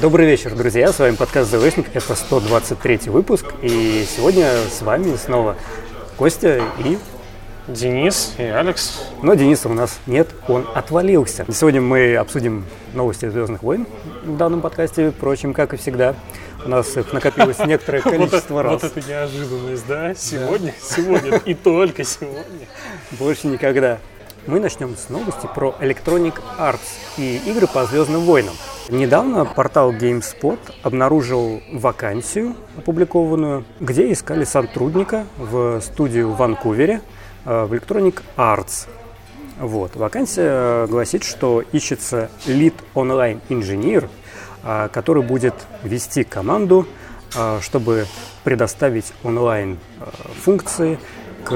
Добрый вечер, друзья. С вами подкаст «ЗВшник». Это 123 выпуск. И сегодня с вами снова Костя и... Денис и Алекс. Но Дениса у нас нет, он отвалился. Сегодня мы обсудим новости «Звездных войн» в данном подкасте. Впрочем, как и всегда, у нас их накопилось некоторое количество раз. Вот это неожиданность, да? Сегодня, сегодня и только сегодня. Больше никогда. Мы начнем с новости про Electronic Arts и игры по Звездным войнам. Недавно портал GameSpot обнаружил вакансию, опубликованную, где искали сотрудника в студию в Ванкувере э, в Electronic Arts. Вот. Вакансия гласит, что ищется лид онлайн инженер, э, который будет вести команду, э, чтобы предоставить онлайн функции к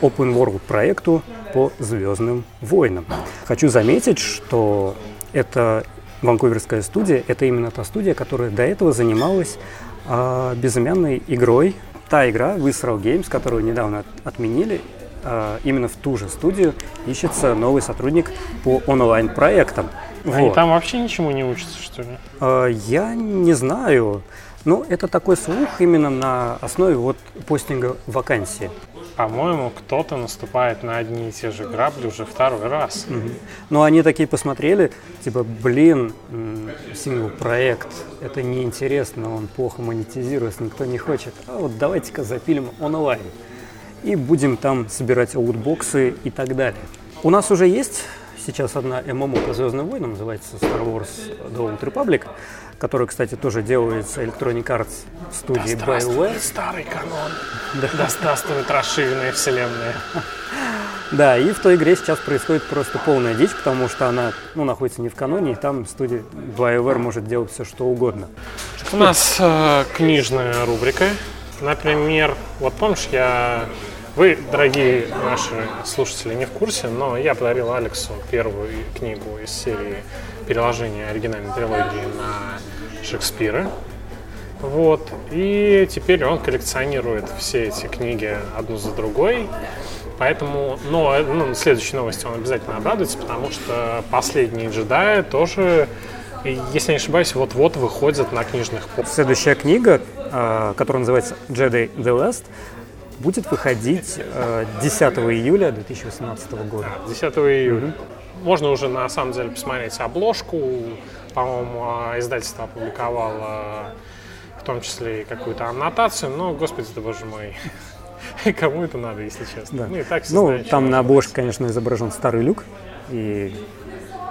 Open World проекту по Звездным войнам. Хочу заметить, что это Ванкуверская студия – это именно та студия, которая до этого занималась э, безымянной игрой. Та игра, Visceral Games, которую недавно отменили, э, именно в ту же студию ищется новый сотрудник по онлайн-проектам. Они вот. там вообще ничему не учатся, что ли? Э, я не знаю. Ну, это такой слух именно на основе вот постинга вакансии по-моему, кто-то наступает на одни и те же грабли уже второй раз. Угу. Ну, они такие посмотрели, типа, блин, сингл-проект, это неинтересно, он плохо монетизируется, никто не хочет. А вот давайте-ка запилим онлайн. И будем там собирать аутбоксы и так далее. У нас уже есть сейчас одна ММО по Звездным войнам, называется Star Wars The Old Republic который, кстати, тоже делается Electronic Arts студии да BioWare. старый канон. Да. да здравствует расширенная вселенная. Да, и в той игре сейчас происходит просто полная дичь, потому что она ну, находится не в каноне, и там студия BioWare может делать все, что угодно. У нас э, книжная рубрика. Например, вот помнишь, я вы, дорогие наши слушатели, не в курсе, но я подарил Алексу первую книгу из серии переложения оригинальной трилогии на Шекспира. Вот. И теперь он коллекционирует все эти книги одну за другой. Поэтому, но ну, следующей новости он обязательно обрадуется, потому что последние джедаи тоже, если не ошибаюсь, вот-вот выходят на книжных полках. Следующая книга, а, которая называется Jedi The Last, будет выходить 10 июля 2018 года. 10 июля. Mm-hmm. Можно уже на самом деле посмотреть обложку. По-моему, а, издательство опубликовало в том числе и какую-то аннотацию, но, господи ты боже мой, кому это надо, если честно? Да. Ну, и так все ну знают, там на обложке, конечно, изображен старый люк, и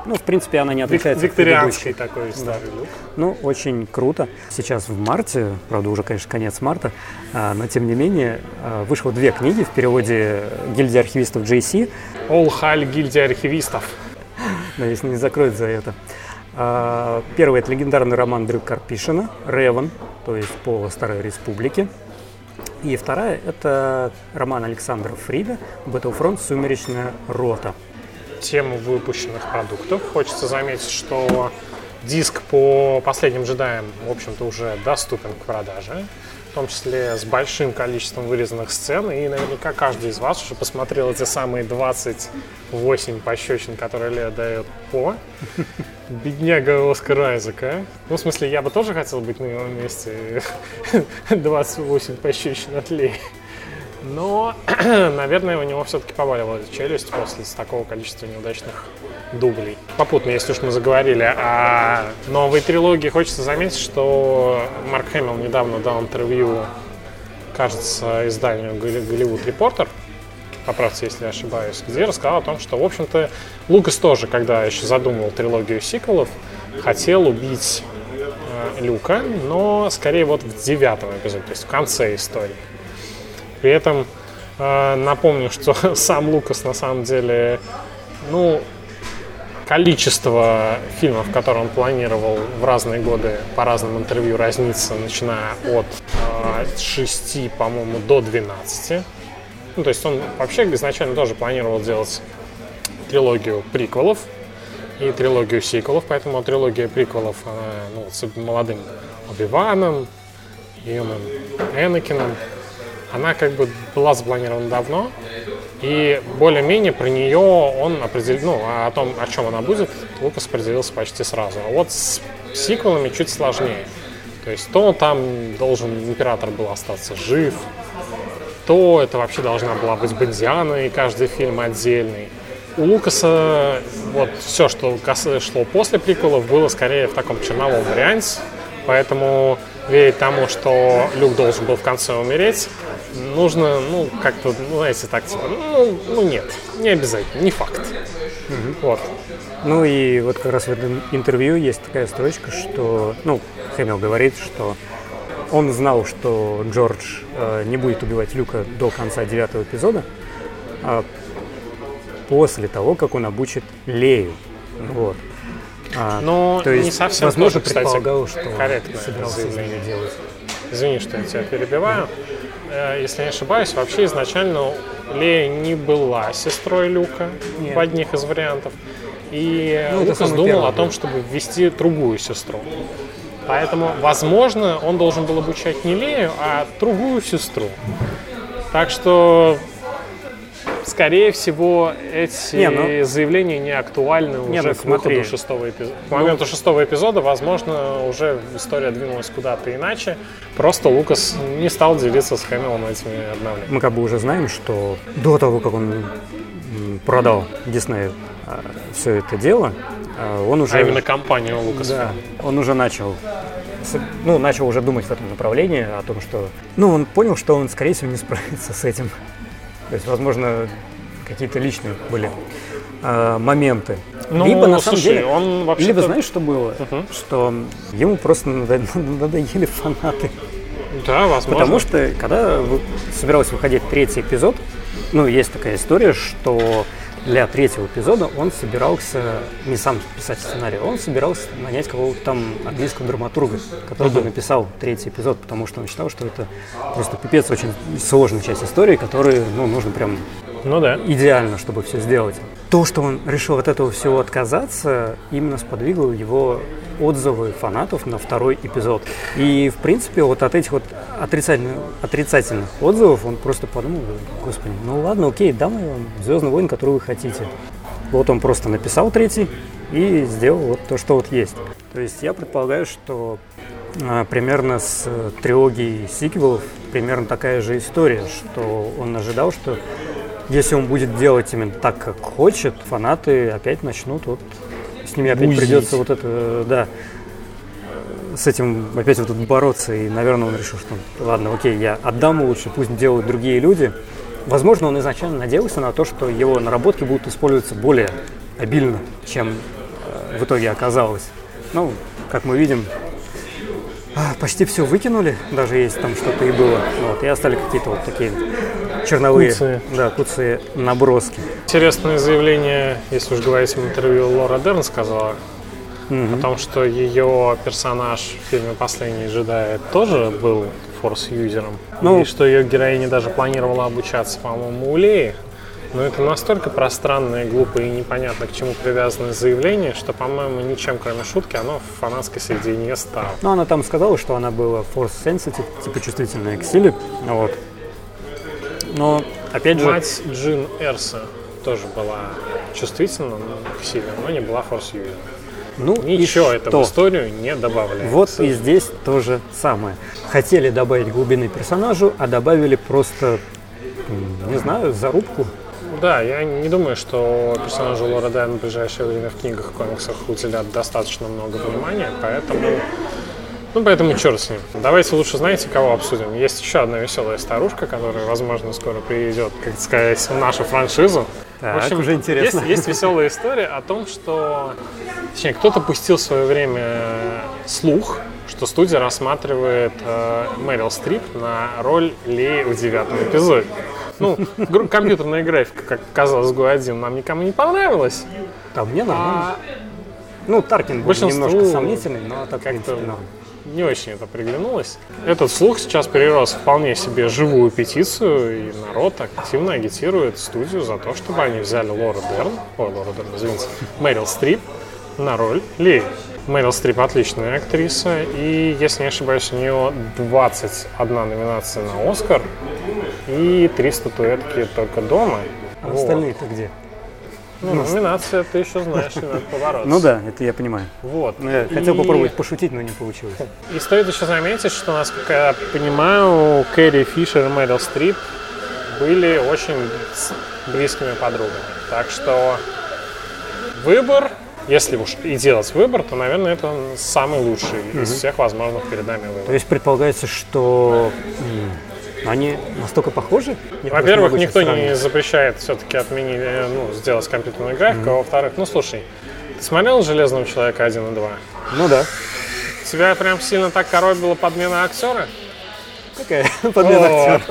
ну, в принципе, она не отличается Викторианский от такой старый да. люк. Ну, очень круто. Сейчас в марте, правда, уже, конечно, конец марта, а, но тем не менее, а, вышло две книги в переводе гильдии архивистов JC. All Халь гильдия архивистов. Если не закроют за это. А, первый – это легендарный роман Дрю Карпишина «Реван», то есть по Старой Республике. И вторая – это роман Александра Фрида «Battlefront. Сумеречная рота» тему выпущенных продуктов. Хочется заметить, что диск по последним джедаям, в общем-то, уже доступен к продаже, в том числе с большим количеством вырезанных сцен. И наверняка каждый из вас уже посмотрел эти самые 28 пощечин, которые Лея дает по. Бедняга Оскар Айзека. Ну, в смысле, я бы тоже хотел быть на его месте. 28 пощечин от Леи. Но, наверное, у него все-таки поваливалась челюсть после такого количества неудачных дублей. Попутно, если уж мы заговорили о новой трилогии, хочется заметить, что Марк Хэмилл недавно дал интервью, кажется, изданию Голливуд Репортер, поправьте, если я ошибаюсь, где рассказал о том, что, в общем-то, Лукас тоже, когда еще задумывал трилогию сиквелов, хотел убить э, Люка, но скорее вот в девятом эпизоде, то есть в конце истории. При этом э, напомню, что сам Лукас на самом деле, ну, количество фильмов, которые он планировал в разные годы по разным интервью разнится, начиная от э, 6, по-моему, до 12. Ну, то есть он вообще изначально тоже планировал делать трилогию приквелов и трилогию сиквелов, поэтому трилогия приквелов, она, ну, с молодым Оби-Ваном, юным Энакином, она как бы была запланирована давно, и более-менее про нее он определил, ну, о том, о чем она будет, Лукас определился почти сразу. А вот с сиквелами чуть сложнее. То есть то там должен император был остаться жив, то это вообще должна была быть Бондиана, и каждый фильм отдельный. У Лукаса вот все, что шло после приколов, было скорее в таком черновом варианте, поэтому верить тому, что Люк должен был в конце умереть, нужно, ну, как-то, ну, знаете, так, типа, ну, ну нет, не обязательно, не факт. Угу. Вот. Ну и вот как раз в этом интервью есть такая строчка, что, ну, Хэмилл говорит, что он знал, что Джордж э, не будет убивать Люка до конца девятого эпизода, а после того, как он обучит Лею. Вот. А, Но то есть, не совсем возможно, тоже, кстати, что он собирался заявление делать. Извини, что я тебя перебиваю. Mm-hmm. Если не ошибаюсь, вообще изначально Лея не была сестрой Люка Нет. в одних из вариантов. И ну, Лукас думал о том, чтобы ввести другую сестру. Поэтому, возможно, он должен был обучать не Лею, а другую сестру. Так что, скорее всего, эти не, ну, заявления не актуальны не, уже ну, к выходу шестого эпизода. К моменту ну, шестого эпизода, возможно, уже история двинулась куда-то иначе. Просто Лукас не стал делиться с Хэмиллом этими обновлениями. Мы как бы уже знаем, что до того, как он продал Диснею а, все это дело, а, он уже... А именно компанию Лукас. Да, он уже начал ну, начал уже думать в этом направлении, о том, что... Ну, он понял, что он, скорее всего, не справится с этим. То есть, возможно, какие-то личные были э, моменты. Ну, либо, на самом деле, он вообще Либо, знаешь, что было? Uh-huh. Что ему просто надоели фанаты. Да, возможно. Потому что, когда собирался выходить третий эпизод, ну, есть такая история, что для третьего эпизода он собирался не сам писать сценарий, он собирался нанять какого-то там английского драматурга, который бы написал третий эпизод, потому что он считал, что это просто пипец очень сложная часть истории, которую ну, нужно прям ну да. идеально, чтобы все сделать. То, что он решил от этого всего отказаться, именно сподвигло его отзывы фанатов на второй эпизод. И, в принципе, вот от этих вот отрицательных, отрицательных отзывов он просто подумал, господи, ну ладно, окей, дам я вам «Звездный войн», который вы хотите. Вот он просто написал третий и сделал вот то, что вот есть. То есть я предполагаю, что а, примерно с э, трилогией сиквелов примерно такая же история, что он ожидал, что если он будет делать именно так, как хочет, фанаты опять начнут вот с ними опять Бузить. придется вот это, да, с этим опять вот тут бороться. И, наверное, он решил, что ладно, окей, я отдам лучше, пусть делают другие люди. Возможно, он изначально надеялся на то, что его наработки будут использоваться более обильно, чем э, в итоге оказалось. Ну, как мы видим, почти все выкинули, даже если там что-то и было. Вот, и остались какие-то вот такие черновые, куцы. да, куцы наброски. Интересное заявление, если уж говорить в интервью, Лора Дерн сказала угу. о том, что ее персонаж в фильме «Последний джедай» тоже был форс-юзером. Ну, и что ее героиня даже планировала обучаться, по-моему, у Леи. Но это настолько пространное, глупое и непонятно к чему привязанное заявление, что, по-моему, ничем кроме шутки оно в фанатской среде не стало. Ну, она там сказала, что она была force sensitive, типа чувствительная к силе. Вот. Но, опять же... Мать Джин Эрса тоже была чувствительна к силе, но не была форс-юзером. Ну, Ничего это в историю не добавляет. Вот и здесь то же самое. Хотели добавить глубины персонажу, а добавили просто, не знаю, зарубку. Да, я не думаю, что персонажу Лора Дайан в ближайшее время в книгах, комиксах уделят достаточно много внимания, поэтому ну, поэтому черт с ним. Давайте лучше, знаете, кого обсудим? Есть еще одна веселая старушка, которая, возможно, скоро приведет, как сказать, в нашу франшизу. Так, в общем, уже интересно. Есть, есть веселая история о том, что... Точнее, кто-то пустил в свое время слух, что студия рассматривает э, Мэрил Стрип на роль Ли в девятом эпизоде. Ну, компьютерная графика, как казалось, Го-1 нам никому не понравилась. Да, мне нормально. А... Ну, Таркин был немножко сомнительный, но так как-то не очень это приглянулось. Этот слух сейчас перерос вполне себе живую петицию, и народ активно агитирует студию за то, чтобы они взяли Лора Дерн, ой, Лора Дерн, извините, Мэрил Стрип на роль Ли. Мэрил Стрип отличная актриса, и, если не ошибаюсь, у нее 21 номинация на Оскар и три статуэтки только дома. А вот. остальные-то где? Ну, номинация, ты еще знаешь, и надо побороться. Ну да, это я понимаю. Вот. Ну, я хотел И- попробовать пошутить, но не получилось. И стоит еще заметить, что, насколько я понимаю, Кэрри Фишер и Мэрил Стрип были очень близкими подругами. Так что выбор, если уж и делать выбор, то, наверное, это самый лучший из всех возможных перед нами То выборов. есть предполагается, что они настолько похожи? Во-первых, никто не запрещает все-таки отменить, э, ну, сделать компьютерную графику. А во-вторых, ну слушай, ты смотрел «Железного человека 1 и 2»? Ну да. Тебя прям сильно так коробила подмена актера? Какая подмена актера.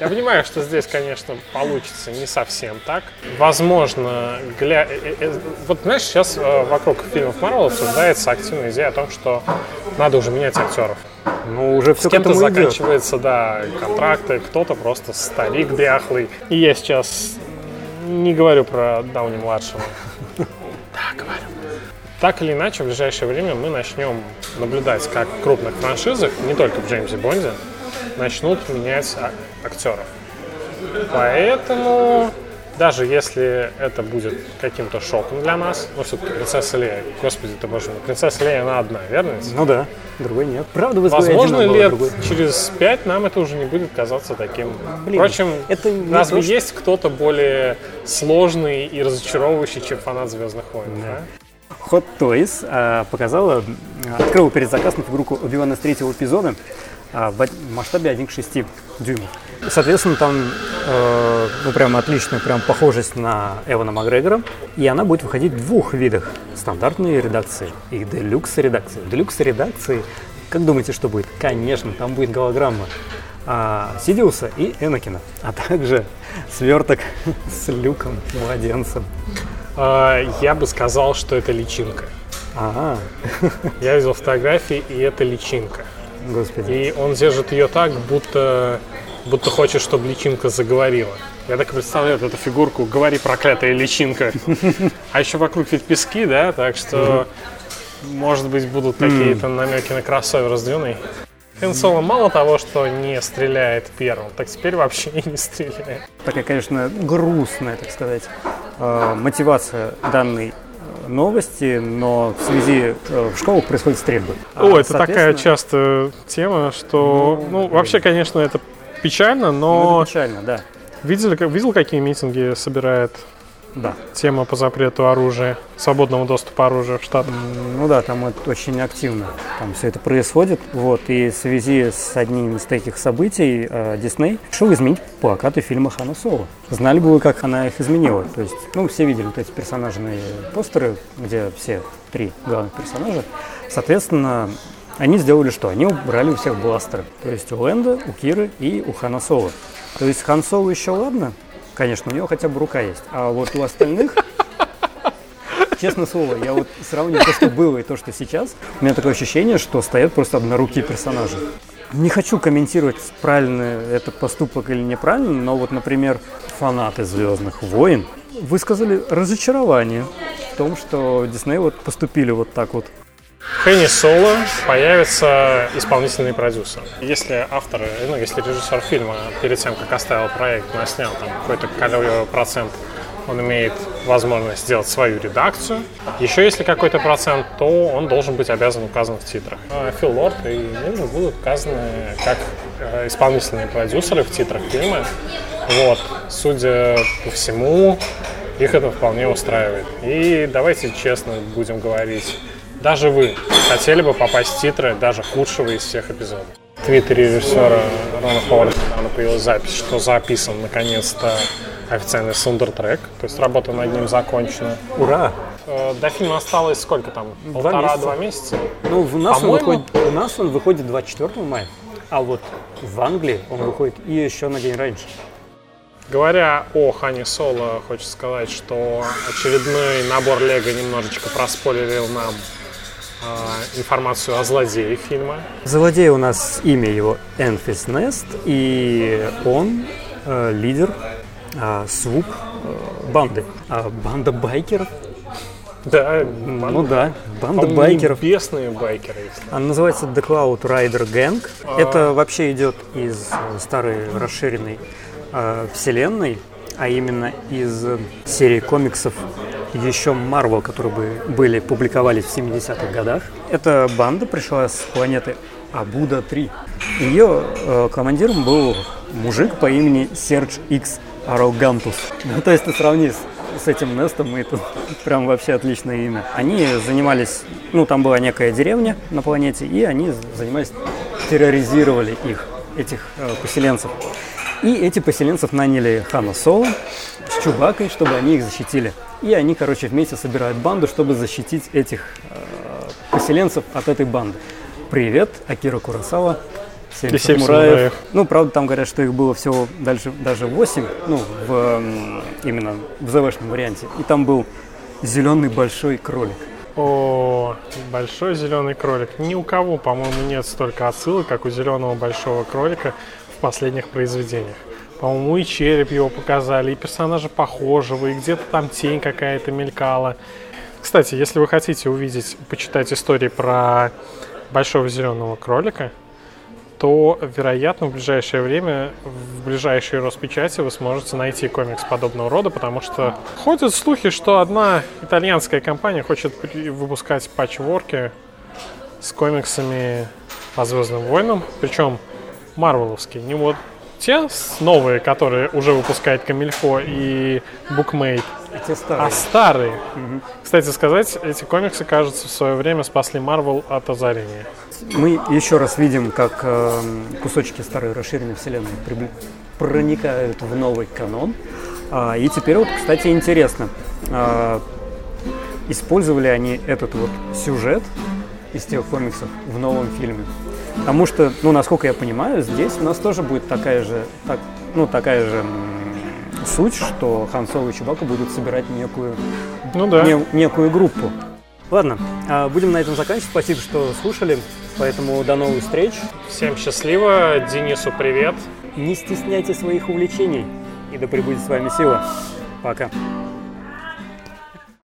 Я понимаю, что здесь, конечно, получится не совсем так. Возможно, гля... э, э, Вот знаешь, сейчас э, вокруг фильмов Марвел обсуждается активная идея о том, что надо уже менять актеров. Ну, уже все С кем-то заканчивается, да, контракты, кто-то просто старик дряхлый. И я сейчас не говорю про Дауни-младшего. Да, говорю. Так или иначе, в ближайшее время мы начнем наблюдать, как в крупных франшизах, не только в Джеймсе Бонде, начнут менять а- актеров. Поэтому, даже если это будет каким-то шоком для нас, ну, все-таки принцесса Лея, господи ты боже мой, принцесса Лея, она одна, верно? Ну да, другой нет. Правда, в изгое Возможно, один, лет другой. через пять нам это уже не будет казаться таким. Блин, Впрочем, это разве то, что- есть кто-то более сложный и разочаровывающий, чем фанат Звездных войн? да? Hot Toys а, показала, открыла предзаказ на фигурку Оби-Вана с третьего эпизода в од- масштабе 1 к 6 дюймов. Соответственно, там э, ну, прям отличная прям похожесть на Эвана Макгрегора. И она будет выходить в двух видах. Стандартные редакции и делюкс редакции. В делюкс редакции, как думаете, что будет? Конечно, там будет голограмма а, Сидиуса и Энакина, а также сверток с люком, младенцем. А, Я бы сказал, что это личинка. Ага, Я видел фотографии, и это личинка. Господи. И он держит ее так, будто, будто хочет, чтобы личинка заговорила. Я так и представляю вот эту фигурку «Говори, проклятая личинка». А еще вокруг ведь пески, да, так что, может быть, будут какие-то намеки на кроссовер с Дюной. Хэн Соло мало того, что не стреляет первым, так теперь вообще и не стреляет. такая, конечно, грустная, так сказать, э, мотивация данной новости, но в связи э, в школах происходят стрельбы. А, О, это такая частая тема, что, ну, вообще, конечно, это печально, ну, но это печально, да. видели, видел, какие митинги собирает Да. тема по запрету оружия, свободному доступу оружия в Штатах? Ну да, там это очень активно там все это происходит. Вот, и в связи с одним из таких событий э, Дисней решил изменить плакаты фильма Хана Соло. Знали бы вы, как она их изменила? То есть, ну, все видели вот эти персонажные постеры, где все три главных персонажа. Соответственно, они сделали что? Они убрали у всех бластеры. То есть у Лэнда, у Киры и у Хана Соло. То есть Хан Соло еще ладно, конечно, у него хотя бы рука есть. А вот у остальных Честно слово, я вот сравню то, что было и то, что сейчас. У меня такое ощущение, что стоят просто однорукие персонажи. Не хочу комментировать, правильно это поступок или неправильно, но вот, например, фанаты Звездных войн высказали разочарование в том, что Дисней вот поступили вот так вот. Хенни Соло появится исполнительный продюсер. Если автор, ну, если режиссер фильма перед тем, как оставил проект, наснял там какой-то колевой процент, он имеет возможность сделать свою редакцию. Еще если какой-то процент, то он должен быть обязан указан в титрах. А Фил Лорд и Милли будут указаны как э, исполнительные продюсеры в титрах фильма. Вот. Судя по всему, их это вполне устраивает. И давайте честно будем говорить, даже вы хотели бы попасть в титры даже худшего из всех эпизодов. В твиттере режиссера Рона Ховарда недавно появилась запись, что записан наконец-то официальный саундертрек, то есть работа над ним закончена. Ура! Э, До фильма осталось сколько там? Два Полтора-два месяца? Ну, в нас, он выходит, у нас он выходит 24 мая, а вот в Англии он выходит и еще на день раньше. Говоря о Хане Соло, хочется сказать, что очередной набор Лего немножечко проспойлерил нам информацию о злодее фильма. Злодей у нас имя его Энфис Нест, и он э, лидер э, СВУП э, банды. А банда байкеров? Да, Ну да, банда байкеров. небесные байкеры. если Она называется The Cloud Rider Gang. Это вообще идет из э, старой расширенной э, вселенной. а именно из серии комиксов еще Marvel, которые бы были, публиковались в 70-х годах. Эта банда пришла с планеты Абуда-3. Ее э, командиром был мужик по имени Серж Икс Арогантус. Ну, то есть ты сравни с, с этим Нестом, и это прям вообще отличное имя. Они занимались, ну, там была некая деревня на планете, и они занимались, терроризировали их, этих э, поселенцев. И эти поселенцев наняли Хана Соло Чубакой, чтобы они их защитили. И они, короче, вместе собирают банду, чтобы защитить этих э, поселенцев от этой банды. Привет, Акира Курасава. Семь, семь самураев. самураев. Ну, правда, там говорят, что их было всего дальше, даже восемь, ну, в, именно в ЗВшном варианте. И там был зеленый большой кролик. О, большой зеленый кролик. Ни у кого, по-моему, нет столько отсылок, как у зеленого большого кролика в последних произведениях. По-моему, и череп его показали, и персонажа похожего, и где-то там тень какая-то мелькала. Кстати, если вы хотите увидеть, почитать истории про большого зеленого кролика, то, вероятно, в ближайшее время, в ближайшей Роспечати вы сможете найти комикс подобного рода, потому что ходят слухи, что одна итальянская компания хочет выпускать патчворки с комиксами по Звездным войнам, причем марвеловские. Не вот те новые, которые уже выпускает Камильфо и Bookmate, те старые. а старые. Угу. Кстати сказать, эти комиксы, кажется, в свое время спасли Марвел от озарения. Мы еще раз видим, как э, кусочки старой расширенной вселенной прибли- проникают в новый канон. А, и теперь вот, кстати, интересно, а, использовали они этот вот сюжет из тех комиксов в новом фильме. Потому что, ну, насколько я понимаю, здесь у нас тоже будет такая же, так, ну, такая же суть, что Хан Соло и Чубака будут собирать некую, ну, да. не, некую группу. Ладно, а, будем на этом заканчивать. Спасибо, что слушали. Поэтому до новых встреч. Всем счастливо. Денису привет. Не стесняйте своих увлечений. И да пребудет с вами сила. Пока.